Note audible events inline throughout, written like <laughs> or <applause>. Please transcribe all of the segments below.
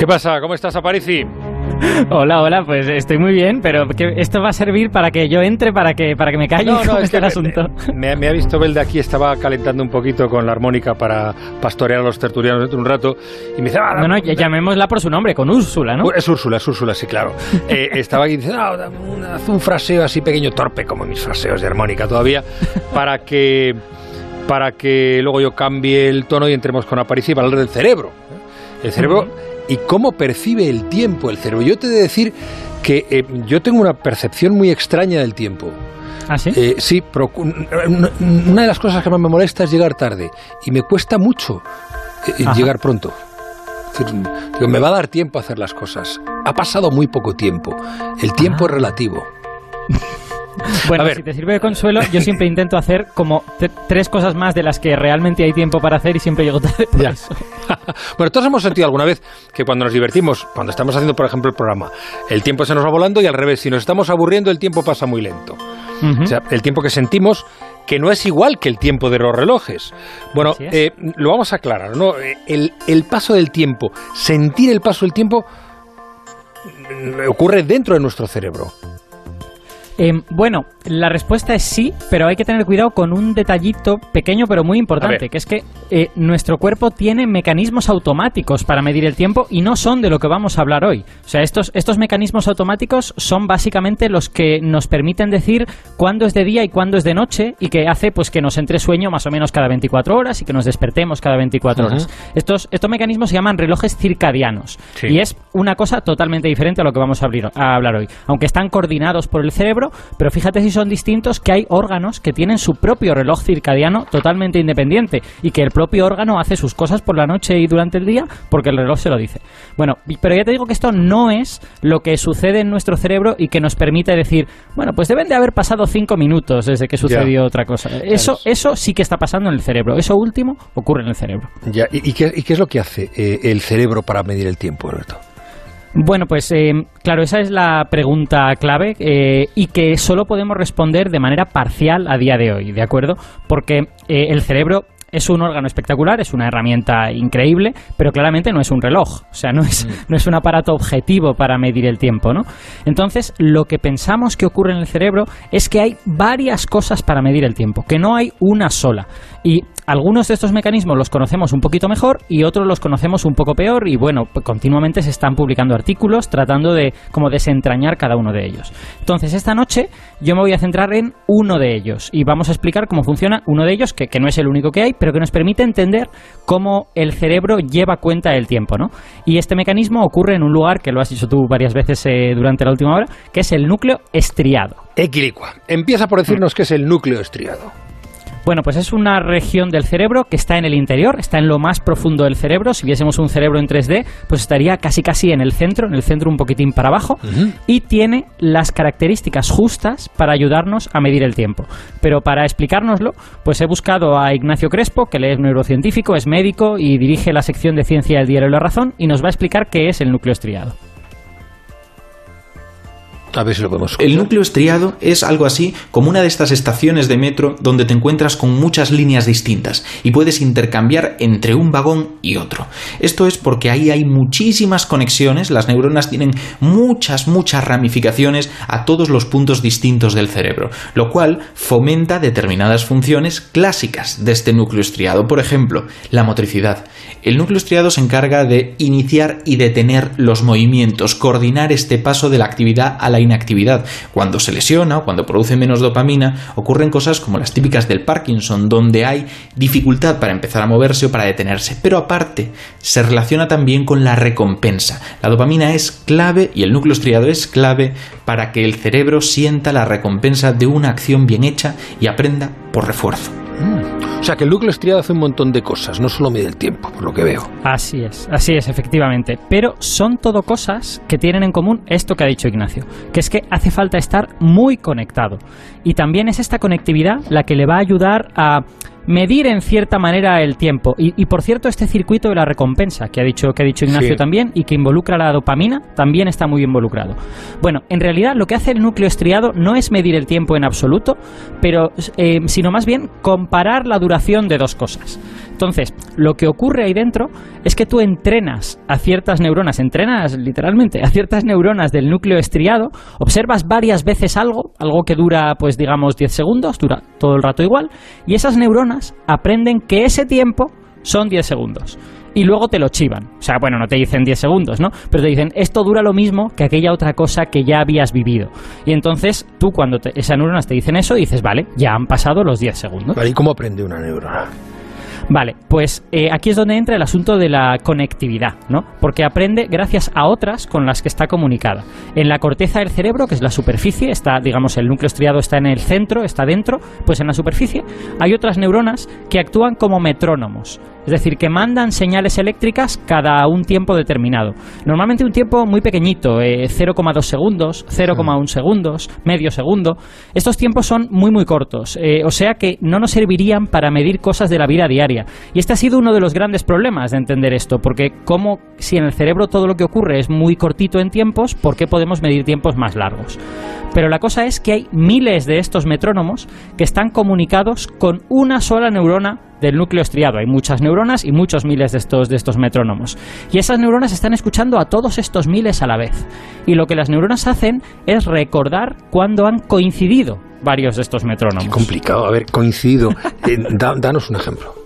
¿Qué pasa? ¿Cómo estás, Aparici? <laughs> Hola, hola, pues estoy muy bien, pero que esto va a servir para que yo entre, para que, para que me calle. No, no, es que el me, asunto? Me, me ha visto Bel aquí, estaba calentando un poquito con la armónica para pastorear a los tertulianos dentro de un rato. Y me dice, ah, No, no, ya- llamémosla por su nombre, con Úrsula, ¿no? Es Úrsula, es Úrsula, sí, claro. <laughs> Eh, estaba aquí diciendo, ah, haz un fraseo así pequeño, torpe, como mis fraseos de armónica todavía, para que, para que luego yo cambie el tono y entremos con Aparici para hablar del cerebro. ¿eh? El cerebro y cómo percibe el tiempo el cerebro. Yo te he de decir que eh, yo tengo una percepción muy extraña del tiempo. ¿Ah, sí? Eh, sí, procu- una de las cosas que más me molesta es llegar tarde y me cuesta mucho eh, Ajá. llegar pronto. Es decir, digo, me va a dar tiempo a hacer las cosas. Ha pasado muy poco tiempo. El tiempo Ah. es relativo. Bueno, a ver. si te sirve de consuelo, yo siempre intento hacer como tres cosas más de las que realmente hay tiempo para hacer y siempre llego tarde por Ya. eso. <laughs> bueno, todos hemos sentido alguna vez que cuando nos divertimos, cuando estamos haciendo, por ejemplo, el programa, el tiempo se nos va volando y al revés, si nos estamos aburriendo, el tiempo pasa muy lento. O sea, el tiempo que sentimos que no es igual que el tiempo de los relojes. Bueno, eh, lo vamos a aclarar, ¿no? Eh, El, el paso del tiempo, sentir el paso del tiempo mm, ocurre dentro de nuestro cerebro. Em, bueno, la respuesta es sí, pero hay que tener cuidado con un detallito pequeño pero muy importante, que es que eh, nuestro cuerpo tiene mecanismos automáticos para medir el tiempo y no son de lo que vamos a hablar hoy. O sea, estos, estos mecanismos automáticos son básicamente los que nos permiten decir cuándo es de día y cuándo es de noche y que hace pues que nos entre sueño más o menos cada 24 horas y que nos despertemos cada 24 Ujú. horas. Estos, estos mecanismos se llaman relojes circadianos Sí. y es una cosa totalmente diferente a lo que vamos a, abrir- a hablar hoy. Aunque están coordinados por el cerebro, pero fíjate si son distintos que hay órganos que tienen su propio reloj circadiano totalmente independiente y que el propio órgano hace sus cosas por la noche y durante el día porque el reloj se lo dice. Bueno, pero ya te digo que esto no es lo que sucede en nuestro cerebro y que nos permite decir, bueno, pues deben de haber pasado cinco minutos desde que sucedió otra cosa. Eso, eso sí que está pasando en el cerebro. Eso último ocurre en el cerebro. Ya, ¿y, y qué, y qué es lo que hace eh, el cerebro para medir el tiempo, Alberto? Bueno, pues eh, claro, esa es la pregunta clave eh, y que solo podemos responder de manera parcial a día de hoy, ¿de acuerdo? Porque eh, el cerebro es un órgano espectacular, es una herramienta increíble, pero claramente no es un reloj, o sea, no es, no es un aparato objetivo para medir el tiempo, ¿no? Entonces, lo que pensamos que ocurre en el cerebro es que hay varias cosas para medir el tiempo, que no hay una sola. Y algunos de estos mecanismos los conocemos un poquito mejor y otros los conocemos un poco peor y bueno, pues continuamente se están publicando artículos tratando de como desentrañar cada uno de ellos. Entonces, esta noche yo me voy a centrar en uno de ellos y vamos a explicar cómo funciona uno de ellos, que, que no es el único que hay, pero que nos permite entender cómo el cerebro lleva cuenta del tiempo, ¿no? Y este mecanismo ocurre en un lugar que lo has dicho tú varias veces eh, durante la última hora, que es el núcleo estriado. Equilicua. Empieza por decirnos qué es el núcleo estriado. Bueno, pues es una región del cerebro que está en el interior, está en lo más profundo del cerebro. Si viésemos un cerebro en 3D, pues estaría casi casi en el centro, en el centro un poquitín para abajo, y tiene las características justas para ayudarnos a medir el tiempo. Pero para explicárnoslo, pues he buscado a Ignacio Crespo, que él es neurocientífico, es médico y dirige la sección de ciencia del diario La Razón, y nos va a explicar qué es el núcleo estriado. A ver si lo podemos El núcleo estriado es algo así como una de estas estaciones de metro donde te encuentras con muchas líneas distintas y puedes intercambiar entre un vagón y otro. Esto es porque ahí hay muchísimas conexiones, las neuronas tienen muchas, muchas ramificaciones a todos los puntos distintos del cerebro, lo cual fomenta determinadas funciones clásicas de este núcleo estriado. Por ejemplo, la motricidad. El núcleo estriado se encarga de iniciar y detener los movimientos, coordinar este paso de la actividad a la inactividad. Cuando se lesiona o cuando produce menos dopamina, ocurren cosas como las típicas del Parkinson, donde hay dificultad para empezar a moverse o para detenerse. Pero aparte, se relaciona también con la recompensa. La dopamina es clave y el núcleo estriado es clave para que el cerebro sienta la recompensa de una acción bien hecha y aprenda por refuerzo. O sea que el núcleo estriado hace un montón de cosas, no solo mide el tiempo, por lo que veo. Así es, así es, efectivamente. Pero son todo cosas que tienen en común esto que ha dicho Ignacio, que es que hace falta estar muy conectado. Y también es esta conectividad la que le va a ayudar a medir en cierta manera el tiempo. Y, y, por cierto, este circuito de la recompensa que ha dicho, que ha dicho Ignacio Sí. también y que involucra la dopamina, también está muy involucrado. Bueno, en realidad lo que hace el núcleo estriado no es medir el tiempo en absoluto, pero eh, sino más bien comparar la duración de dos cosas. Entonces, lo que ocurre ahí dentro es que tú entrenas a ciertas neuronas, entrenas literalmente a ciertas neuronas del núcleo estriado, observas varias veces algo, algo que dura, pues digamos, 10 segundos, dura todo el rato igual, y esas neuronas aprenden que ese tiempo son 10 segundos y luego te lo chivan. O sea, bueno, no te dicen 10 segundos, ¿no? Pero te dicen, esto dura lo mismo que aquella otra cosa que ya habías vivido. Y entonces tú cuando esas neuronas te dicen eso, dices, vale, ya han pasado los 10 segundos. ¿y cómo aprende una neurona? Vale, pues eh, aquí es donde entra el asunto de la conectividad, ¿no? Porque aprende gracias a otras con las que está comunicada. En la corteza del cerebro, que es la superficie, está, digamos, el núcleo estriado está en el centro, está dentro, pues en la superficie hay otras neuronas que actúan como metrónomos. Es decir, que mandan señales eléctricas cada un tiempo determinado. Normalmente un tiempo muy pequeñito, 0,2 eh, segundos, 0,1 segundos, medio segundo. Estos tiempos son muy muy cortos, eh, o sea que no nos servirían para medir cosas de la vida diaria. Y este ha sido uno de los grandes problemas de entender esto, porque como si en el cerebro todo lo que ocurre es muy cortito en tiempos, ¿por qué podemos medir tiempos más largos? Pero la cosa es que hay miles de estos metrónomos que están comunicados con una sola neurona del núcleo estriado. Hay muchas neuronas y muchos miles de estos, de estos metrónomos. Y esas neuronas están escuchando a todos estos miles a la vez. Y lo que las neuronas hacen es recordar cuando han coincidido varios de estos metrónomos. Qué complicado, a ver, coincidido. <laughs> Eh, danos un ejemplo.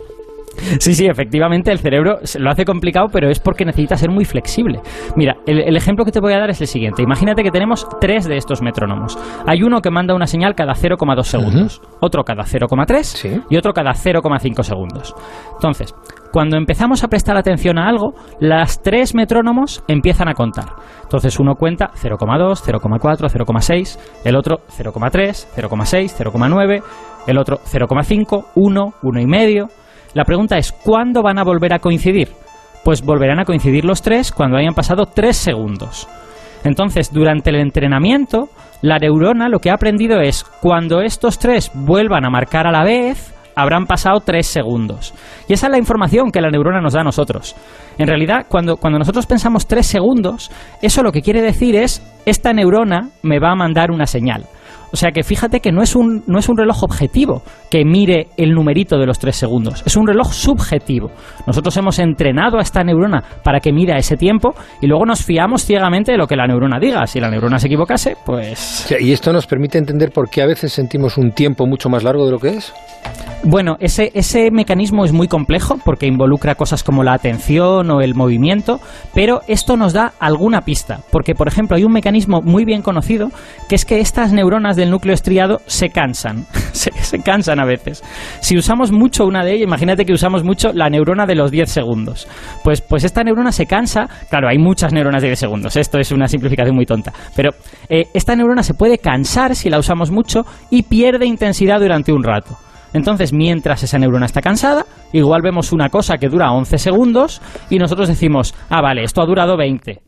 Sí, sí, efectivamente el cerebro lo hace complicado, pero es porque necesita ser muy flexible. Mira, el, ejemplo que te voy a dar es el siguiente. Imagínate que tenemos tres de estos metrónomos. Hay uno que manda una señal cada 0,2 segundos, otro cada 0,3 y otro cada 0,5 segundos. Entonces, cuando empezamos a prestar atención a algo, las tres metrónomos empiezan a contar. Entonces uno cuenta 0,2, 0,4, 0,6, el otro 0,3, 0,6, 0,9, el otro 0,5, 1, 1,5 la pregunta es, ¿cuándo van a volver a coincidir? Pues volverán a coincidir los tres cuando hayan pasado tres segundos. Entonces, durante el entrenamiento, la neurona lo que ha aprendido es, cuando estos tres vuelvan a marcar a la vez, habrán pasado tres segundos. Y esa es la información que la neurona nos da a nosotros. En realidad, cuando, cuando nosotros pensamos tres segundos, eso lo que quiere decir es, esta neurona me va a mandar una señal. O sea que fíjate que no es un, no es un reloj objetivo que mire el numerito de los tres segundos, es un reloj subjetivo. Nosotros hemos entrenado a esta neurona para que mida ese tiempo y luego nos fiamos ciegamente de lo que la neurona diga. Si la neurona se equivocase, pues... ¿Y esto nos permite entender por qué a veces sentimos un tiempo mucho más largo de lo que es? Bueno, ese, ese mecanismo es muy complejo porque involucra cosas como la atención o el movimiento, pero esto nos da alguna pista, porque por ejemplo hay un mecanismo muy bien conocido que es que estas neuronas del núcleo estriado se cansan, <laughs> se, cansan a veces. Si usamos mucho una de ellas, imagínate que usamos mucho la neurona de los 10 segundos, pues, pues esta neurona se cansa, claro, hay muchas neuronas de 10 segundos, esto es una simplificación muy tonta, pero eh, esta neurona se puede cansar si la usamos mucho y pierde intensidad durante un rato. Entonces, mientras esa neurona está cansada, igual vemos una cosa que dura 11 segundos y nosotros decimos, ah, vale, esto ha durado 20.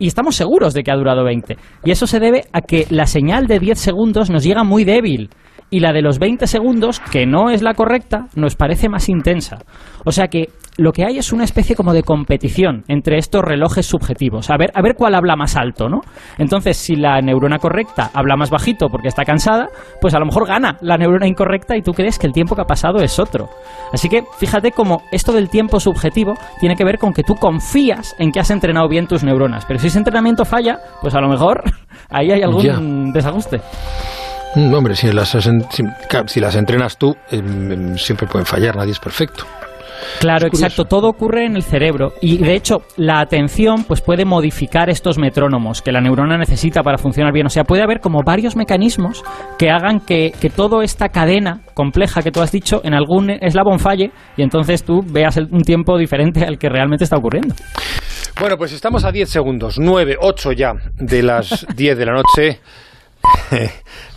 Y estamos seguros de que ha durado 20. Y eso se debe a que la señal de 10 segundos nos llega muy débil y la de los 20 segundos, que no es la correcta, nos parece más intensa. O sea que lo que hay es una especie como de competición entre estos relojes subjetivos. A ver, a ver cuál habla más alto, ¿no? Entonces, si la neurona correcta habla más bajito porque está cansada, pues a lo mejor gana la neurona incorrecta y tú crees que el tiempo que ha pasado es otro. Así que fíjate cómo esto del tiempo subjetivo tiene que ver con que tú confías en que has entrenado bien tus neuronas. Pero si ese entrenamiento falla, pues a lo mejor <laughs> ahí hay algún desajuste. Mm, hombre, si las, si, las entrenas tú, em, em, siempre pueden fallar, nadie es perfecto. Claro, exacto. Todo ocurre en el cerebro y de hecho la atención pues puede modificar estos metrónomos que la neurona necesita para funcionar bien. O sea, puede haber como varios mecanismos que hagan que, que toda esta cadena compleja que tú has dicho en algún eslabón falle y entonces tú veas un tiempo diferente al que realmente está ocurriendo. Bueno, pues estamos a 10 segundos, 9, 8 ya de las 10 de la noche.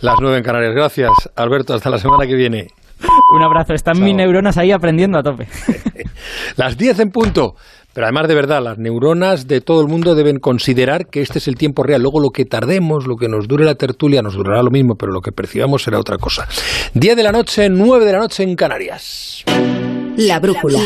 Las nueve en Canarias. Gracias, Alberto. Hasta la semana que viene. Un abrazo. Están mis neuronas ahí aprendiendo a tope. <laughs> las diez en punto. Pero además, de verdad, las neuronas de todo el mundo deben considerar que este es el tiempo real. Luego, lo que tardemos, lo que nos dure la tertulia, nos durará lo mismo, pero lo que percibamos será otra cosa. Diez de la noche, nueve de la noche en Canarias. La brújula.